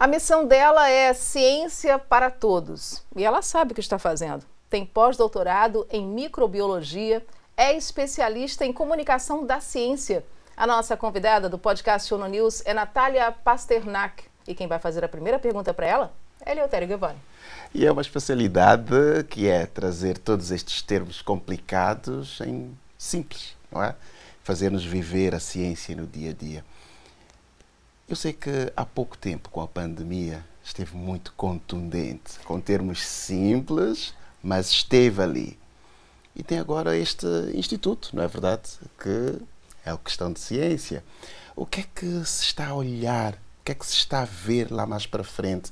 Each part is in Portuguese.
A missão dela é ciência para todos e ela sabe o que está fazendo. Tem pós-doutorado em microbiologia, é especialista em comunicação da ciência. A nossa convidada do podcast Uno News é Natália Pasternak. E quem vai fazer a primeira pergunta para ela é Eleutério Giovanni. E é uma especialidade que é trazer todos estes termos complicados em simples, não é? Fazer-nos viver a ciência no dia a dia. Eu sei que há pouco tempo, com a pandemia, esteve muito contundente, com termos simples, mas esteve ali. E tem agora este instituto, não é verdade? Que é a questão de ciência. O que é que se está a olhar? O que é que se está a ver lá mais para frente?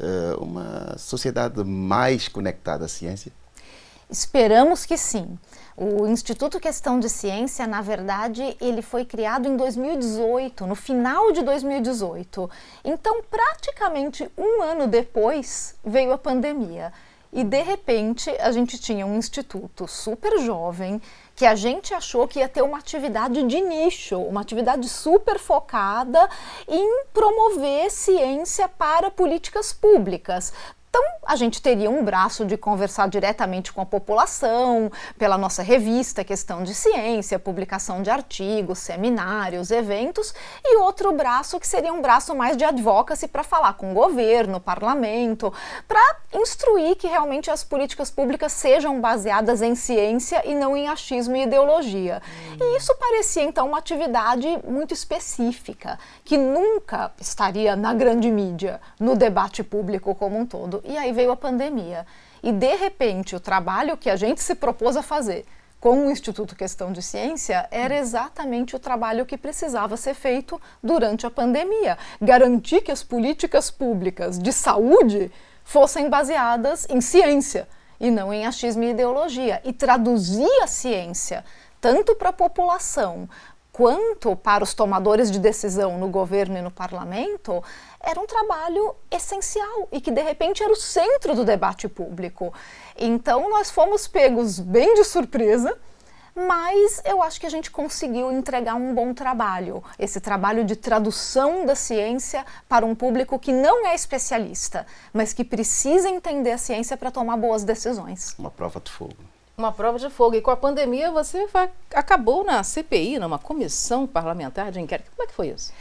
Uh, uma sociedade mais conectada à ciência? Esperamos que sim. O Instituto Questão de Ciência, na verdade, ele foi criado em 2018, no final de 2018. Então, praticamente um ano depois, veio a pandemia. E de repente, a gente tinha um instituto super jovem que a gente achou que ia ter uma atividade de nicho, uma atividade super focada em promover ciência para políticas públicas, então, a gente teria um braço de conversar diretamente com a população, pela nossa revista Questão de Ciência, publicação de artigos, seminários, eventos, e outro braço que seria um braço mais de advocacy para falar com o governo, parlamento, para instruir que realmente as políticas públicas sejam baseadas em ciência e não em achismo e ideologia. E isso parecia então uma atividade muito específica, que nunca estaria na grande mídia, no debate público como um todo e aí veio a pandemia. E de repente, o trabalho que a gente se propôs a fazer com o Instituto Questão de Ciência era exatamente o trabalho que precisava ser feito durante a pandemia. Garantir que as políticas públicas de saúde fossem baseadas em ciência e não em achismo e ideologia. E traduzir a ciência tanto para a população quanto para os tomadores de decisão no governo e no parlamento, era um trabalho essencial e que de repente era o centro do debate público. Então nós fomos pegos bem de surpresa, mas eu acho que a gente conseguiu entregar um bom trabalho, esse trabalho de tradução da ciência para um público que não é especialista, mas que precisa entender a ciência para tomar boas decisões. Uma prova de fogo. Uma prova de fogo. E com a pandemia você vai, acabou na CPI, numa comissão parlamentar de inquérito. Como é que foi isso?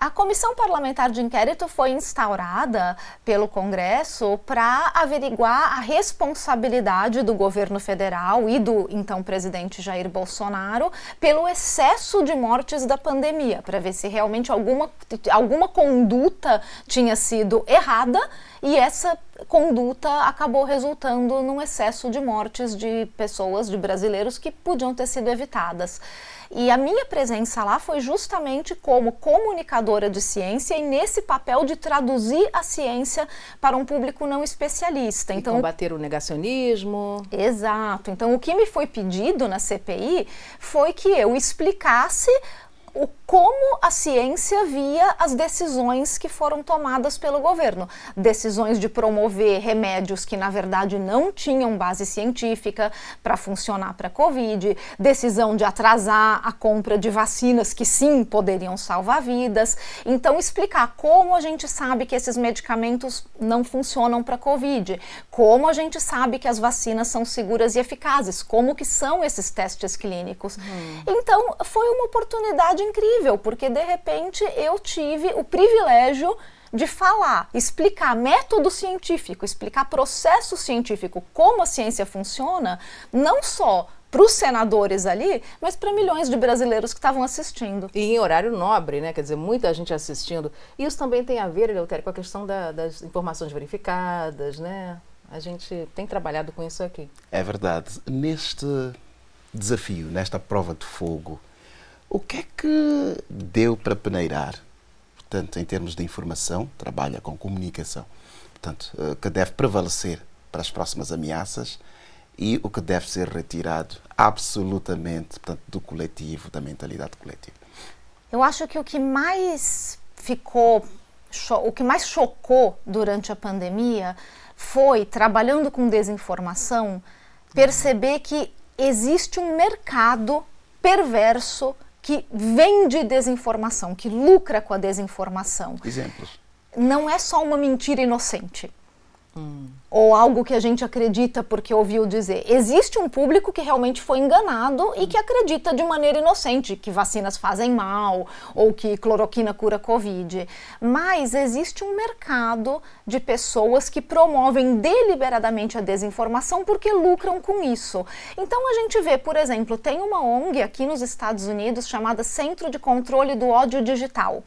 A comissão parlamentar de inquérito foi instaurada pelo Congresso para averiguar a responsabilidade do governo federal e do então presidente Jair Bolsonaro pelo excesso de mortes da pandemia, para ver se realmente alguma, alguma conduta tinha sido errada e essa conduta acabou resultando num excesso de mortes de pessoas, de brasileiros que podiam ter sido evitadas. E a minha presença lá foi justamente como comunicadora de ciência e nesse papel de traduzir a ciência para um público não especialista. Então, e combater o negacionismo. Exato. Então, o que me foi pedido na CPI foi que eu explicasse o como a ciência via as decisões que foram tomadas pelo governo. Decisões de promover remédios que, na verdade, não tinham base científica para funcionar para a Covid, decisão de atrasar a compra de vacinas que sim poderiam salvar vidas. Então, explicar como a gente sabe que esses medicamentos não funcionam para a Covid, como a gente sabe que as vacinas são seguras e eficazes, como que são esses testes clínicos. Hum. Então, foi uma oportunidade incrível, porque de repente eu tive o privilégio de falar, explicar método científico, explicar processo científico, como a ciência funciona, não só para os senadores ali, mas para milhões de brasileiros que estavam assistindo. E em horário nobre, né? Quer dizer, muita gente assistindo. Isso também tem a ver, Eleutério, com a questão da, das informações verificadas, né? A gente tem trabalhado com isso aqui. É verdade. Neste desafio, nesta prova de fogo, o que é que deu para peneirar? Portanto, em termos de informação, trabalha com comunicação. Portanto, eh, que deve prevalecer para as próximas ameaças e o que deve ser retirado absolutamente portanto, do coletivo, da mentalidade coletiva. Eu acho que o que mais ficou, o que mais chocou durante a pandemia foi, trabalhando com desinformação, perceber que existe um mercado perverso que vende desinformação, que lucra com a desinformação. Exemplos. não é só uma mentira inocente. Hum ou algo que a gente acredita porque ouviu dizer. Existe um público que realmente foi enganado e que acredita de maneira inocente que vacinas fazem mal ou que cloroquina cura Covid. Mas existe um mercado de pessoas que promovem deliberadamente a desinformação porque lucram com isso. Então a gente vê, por exemplo, tem uma ONG aqui nos Estados Unidos chamada Centro de Controle do Ódio Digital.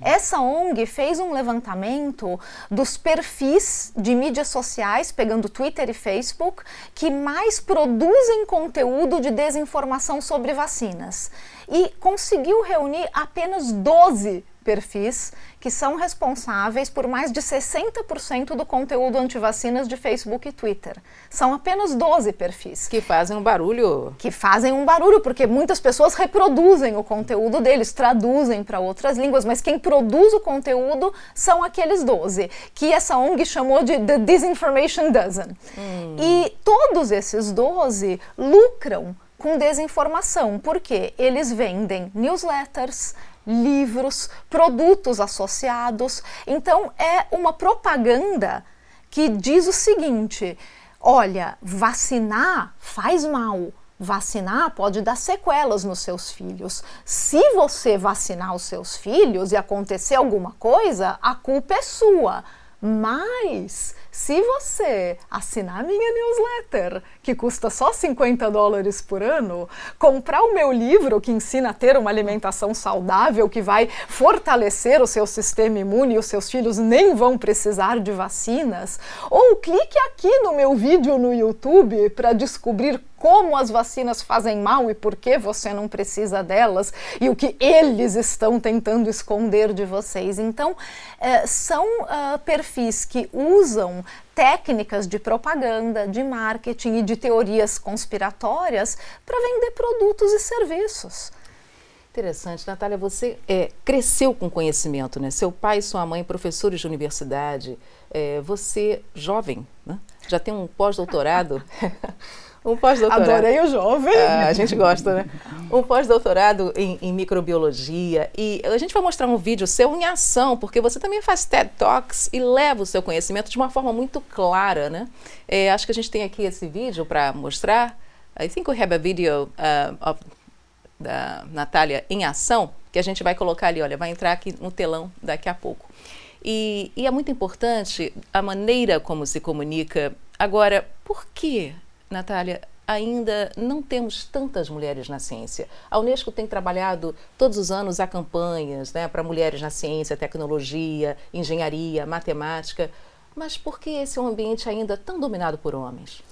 Essa ONG fez um levantamento dos perfis de mídias sociais sociais, pegando Twitter e Facebook, que mais produzem conteúdo de desinformação sobre vacinas. E conseguiu reunir apenas 12 perfis que são responsáveis por mais de 60% do conteúdo antivacinas de Facebook e Twitter. São apenas 12 perfis. Que fazem um barulho. Que fazem um barulho, porque muitas pessoas reproduzem o conteúdo deles, traduzem para outras línguas, mas quem produz o conteúdo são aqueles 12, que essa ONG chamou de The Disinformation Dozen. Hum. E todos esses 12 lucram com desinformação, porque eles vendem newsletters, livros, produtos associados. Então é uma propaganda que diz o seguinte: olha, vacinar faz mal. Vacinar pode dar sequelas nos seus filhos. Se você vacinar os seus filhos e acontecer alguma coisa, a culpa é sua. Mas se você assinar minha newsletter, que custa só 50 dólares por ano, comprar o meu livro que ensina a ter uma alimentação saudável, que vai fortalecer o seu sistema imune e os seus filhos nem vão precisar de vacinas, ou clique aqui no meu vídeo no YouTube para descobrir como as vacinas fazem mal e por que você não precisa delas e o que eles estão tentando esconder de vocês. Então, é, são uh, perfis que usam técnicas de propaganda, de marketing e de teorias conspiratórias para vender produtos e serviços. Interessante, Natália, você é, cresceu com conhecimento, né? Seu pai e sua mãe, professores de universidade, é, você, jovem, né? já tem um pós-doutorado. Um pós-doutorado. Adorei o jovem. Ah, a gente gosta, né? Um pós-doutorado em, em, microbiologia. E a gente vai mostrar um vídeo seu em ação, porque você também faz TED Talks e leva o seu conhecimento de uma forma muito clara, né? É, acho que a gente tem aqui esse vídeo para mostrar. I think we have a video uh, of da Natália em ação, que a gente vai colocar ali, olha, vai entrar aqui no telão daqui a pouco. E, e, é muito importante a maneira como se comunica. Agora, por que Natália, ainda não temos tantas mulheres na ciência. A Unesco tem trabalhado todos os anos a campanhas né, para mulheres na ciência, tecnologia, engenharia, matemática. Mas por que esse é um ambiente ainda tão dominado por homens?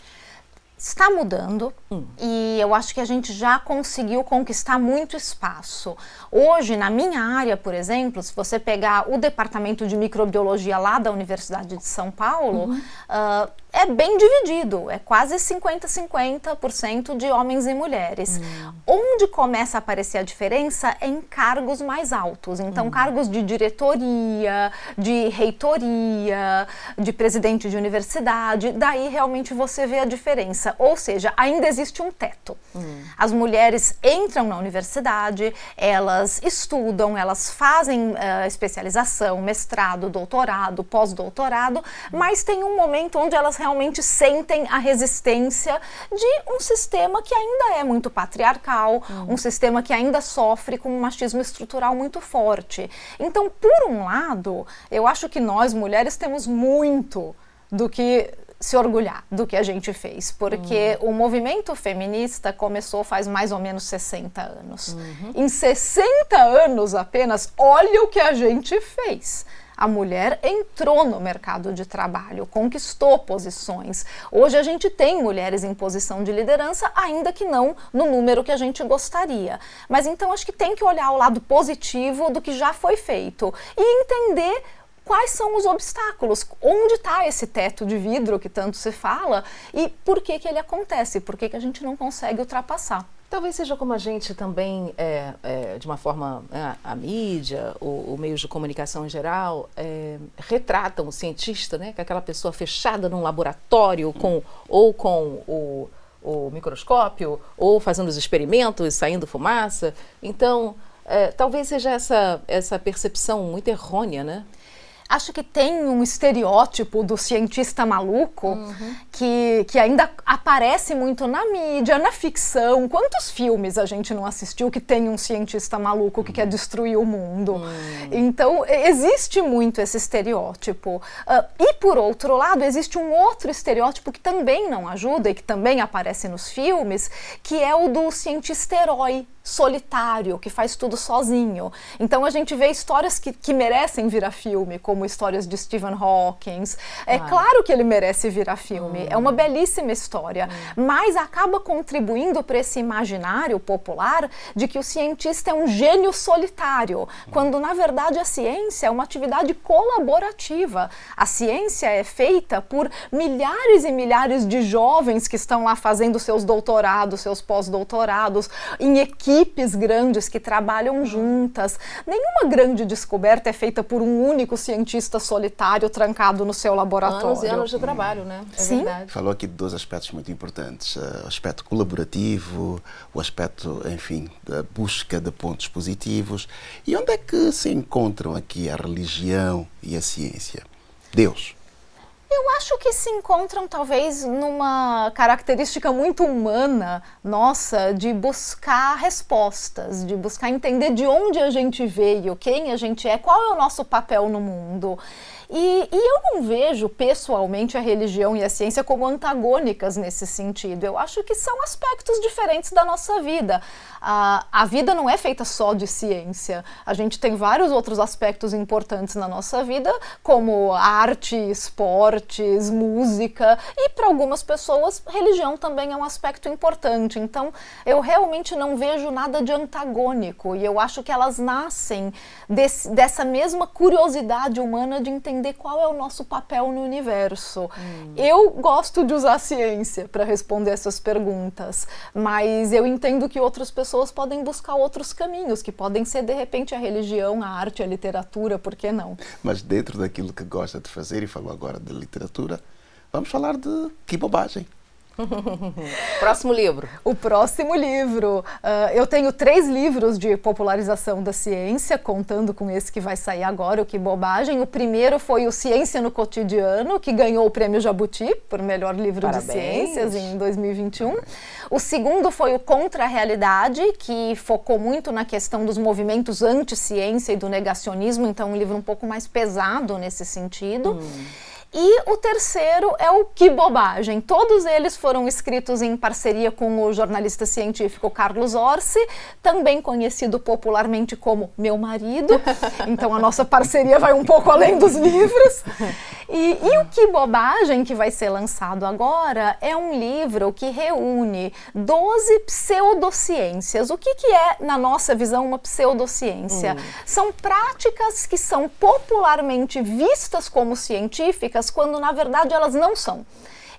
está mudando hum. e eu acho que a gente já conseguiu conquistar muito espaço. Hoje, na minha área, por exemplo, se você pegar o departamento de microbiologia lá da Universidade de São Paulo, uhum. uh, é bem dividido, é quase 50-50% de homens e mulheres. Hum. Onde começa a aparecer a diferença é em cargos mais altos. Então, hum. cargos de diretoria, de reitoria, de presidente de universidade, daí realmente você vê a diferença. Ou seja, ainda existe um teto. Hum. As mulheres entram na universidade, elas estudam, elas fazem uh, especialização, mestrado, doutorado, pós-doutorado, mas tem um momento onde elas realmente sentem a resistência de um sistema que ainda é muito patriarcal, uhum. um sistema que ainda sofre com um machismo estrutural muito forte. Então, por um lado, eu acho que nós mulheres temos muito do que se orgulhar do que a gente fez, porque uhum. o movimento feminista começou faz mais ou menos 60 anos. Uhum. Em 60 anos apenas, olha o que a gente fez a mulher entrou no mercado de trabalho, conquistou posições. Hoje a gente tem mulheres em posição de liderança, ainda que não no número que a gente gostaria. Mas então acho que tem que olhar o lado positivo do que já foi feito e entender quais são os obstáculos, onde está esse teto de vidro que tanto se fala e por que, que ele acontece, por que, que a gente não consegue ultrapassar. Talvez seja como a gente também, é, é, de uma forma, é, a mídia, o, o meios de comunicação em geral, é, retratam o cientista, né, que é aquela pessoa fechada num laboratório com, ou com o, o microscópio, ou fazendo os experimentos, saindo fumaça. Então, é, talvez seja essa, essa percepção muito errônea, né? Acho que tem um estereótipo do cientista maluco uhum. que, que ainda aparece muito na mídia, na ficção. Quantos filmes a gente não assistiu que tem um cientista maluco que uhum. quer destruir o mundo? Uhum. Então, existe muito esse estereótipo. Uh, e, por outro lado, existe um outro estereótipo que também não ajuda e que também aparece nos filmes, que é o do cientista herói solitário, que faz tudo sozinho. Então a gente vê histórias que, que merecem virar filme, como histórias de Stephen Hawking. É ah. claro que ele merece virar filme, hum. é uma belíssima história, hum. mas acaba contribuindo para esse imaginário popular de que o cientista é um gênio solitário, quando na verdade a ciência é uma atividade colaborativa. A ciência é feita por milhares e milhares de jovens que estão lá fazendo seus doutorados, seus pós-doutorados, em equipe equipes grandes que trabalham juntas. Nenhuma grande descoberta é feita por um único cientista solitário trancado no seu laboratório. Anos e anos de trabalho, né? É Sim. Verdade. Falou aqui de dois aspectos muito importantes: uh, o aspecto colaborativo, o aspecto, enfim, da busca de pontos positivos. E onde é que se encontram aqui a religião e a ciência? Deus. Eu acho que se encontram talvez numa característica muito humana nossa de buscar respostas, de buscar entender de onde a gente veio, quem a gente é, qual é o nosso papel no mundo. E, e, eu não vejo pessoalmente a religião e a ciência como antagônicas nesse sentido. Eu acho que são aspectos diferentes da nossa vida. A, a vida não é feita só de ciência. A gente tem vários outros aspectos importantes na nossa vida, como arte, esportes, música, e para algumas pessoas, religião também é um aspecto importante. Então, eu realmente não vejo nada de antagônico e eu acho que elas nascem desse, dessa mesma curiosidade humana de entender entender qual é o nosso papel no universo. Hum. Eu gosto de usar a ciência para responder essas perguntas, mas eu entendo que outras pessoas podem buscar outros caminhos, que podem ser de repente a religião, a arte, a literatura, por que não? Mas dentro daquilo que gosta de fazer, e falou agora de literatura, vamos falar de que bobagem. próximo livro. O próximo livro. Uh, eu tenho três livros de popularização da ciência, contando com esse que vai sair agora, o Que Bobagem. O primeiro foi o Ciência no Cotidiano, que ganhou o prêmio Jabuti por melhor livro Parabéns. de ciências em 2021. O segundo foi o Contra a Realidade, que focou muito na questão dos movimentos anti-ciência e do negacionismo, então um livro um pouco mais pesado nesse sentido. Hum. E o terceiro é o Que Bobagem. Todos eles foram escritos em parceria com o jornalista científico Carlos Orsi, também conhecido popularmente como meu marido. Então a nossa parceria vai um pouco além dos livros. E, e o Que Bobagem, que vai ser lançado agora, é um livro que reúne 12 pseudociências. O que, que é, na nossa visão, uma pseudociência? Hum. São práticas que são popularmente vistas como científicas quando na verdade elas não são.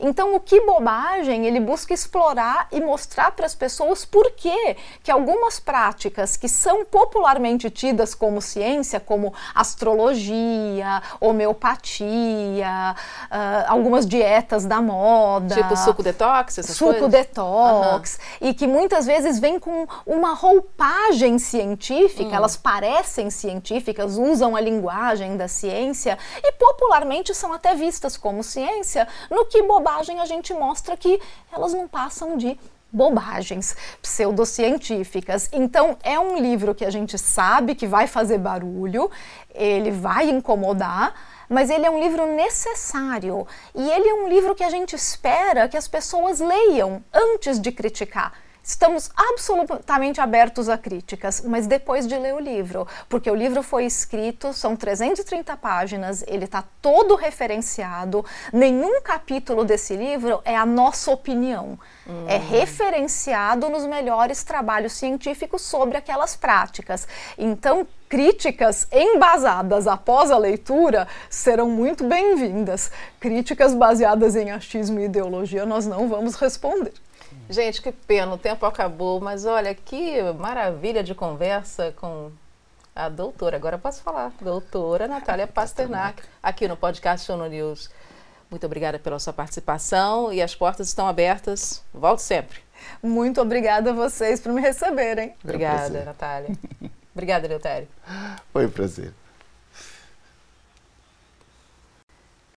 Então, o que bobagem ele busca explorar e mostrar para as pessoas por que que algumas práticas que são popularmente tidas como ciência, como astrologia, homeopatia, uh, algumas dietas da moda, tipo suco detox, essas suco coisas? detox, uhum. e que muitas vezes vem com uma roupagem científica, hum. elas parecem científicas, usam a linguagem da ciência e popularmente são até vistas como ciência, no que bobagem bobagem, a gente mostra que elas não passam de bobagens pseudocientíficas. Então, é um livro que a gente sabe que vai fazer barulho, ele vai incomodar, mas ele é um livro necessário e ele é um livro que a gente espera que as pessoas leiam antes de criticar. Estamos absolutamente abertos a críticas, mas depois de ler o livro, porque o livro foi escrito, são 330 páginas, ele está todo referenciado, nenhum capítulo desse livro é a nossa opinião. Hum. É referenciado nos melhores trabalhos científicos sobre aquelas práticas. Então, críticas embasadas após a leitura serão muito bem-vindas. Críticas baseadas em achismo e ideologia nós não vamos responder. Gente, que pena, o tempo acabou, mas olha que maravilha de conversa com a doutora, agora posso falar, doutora Natália Pasternak, aqui no podcast Show no News. Muito obrigada pela sua participação e as portas estão abertas. Volte sempre. Muito obrigada a vocês por me receberem. Obrigada, é um Natália. obrigada, Leotério. Foi um prazer.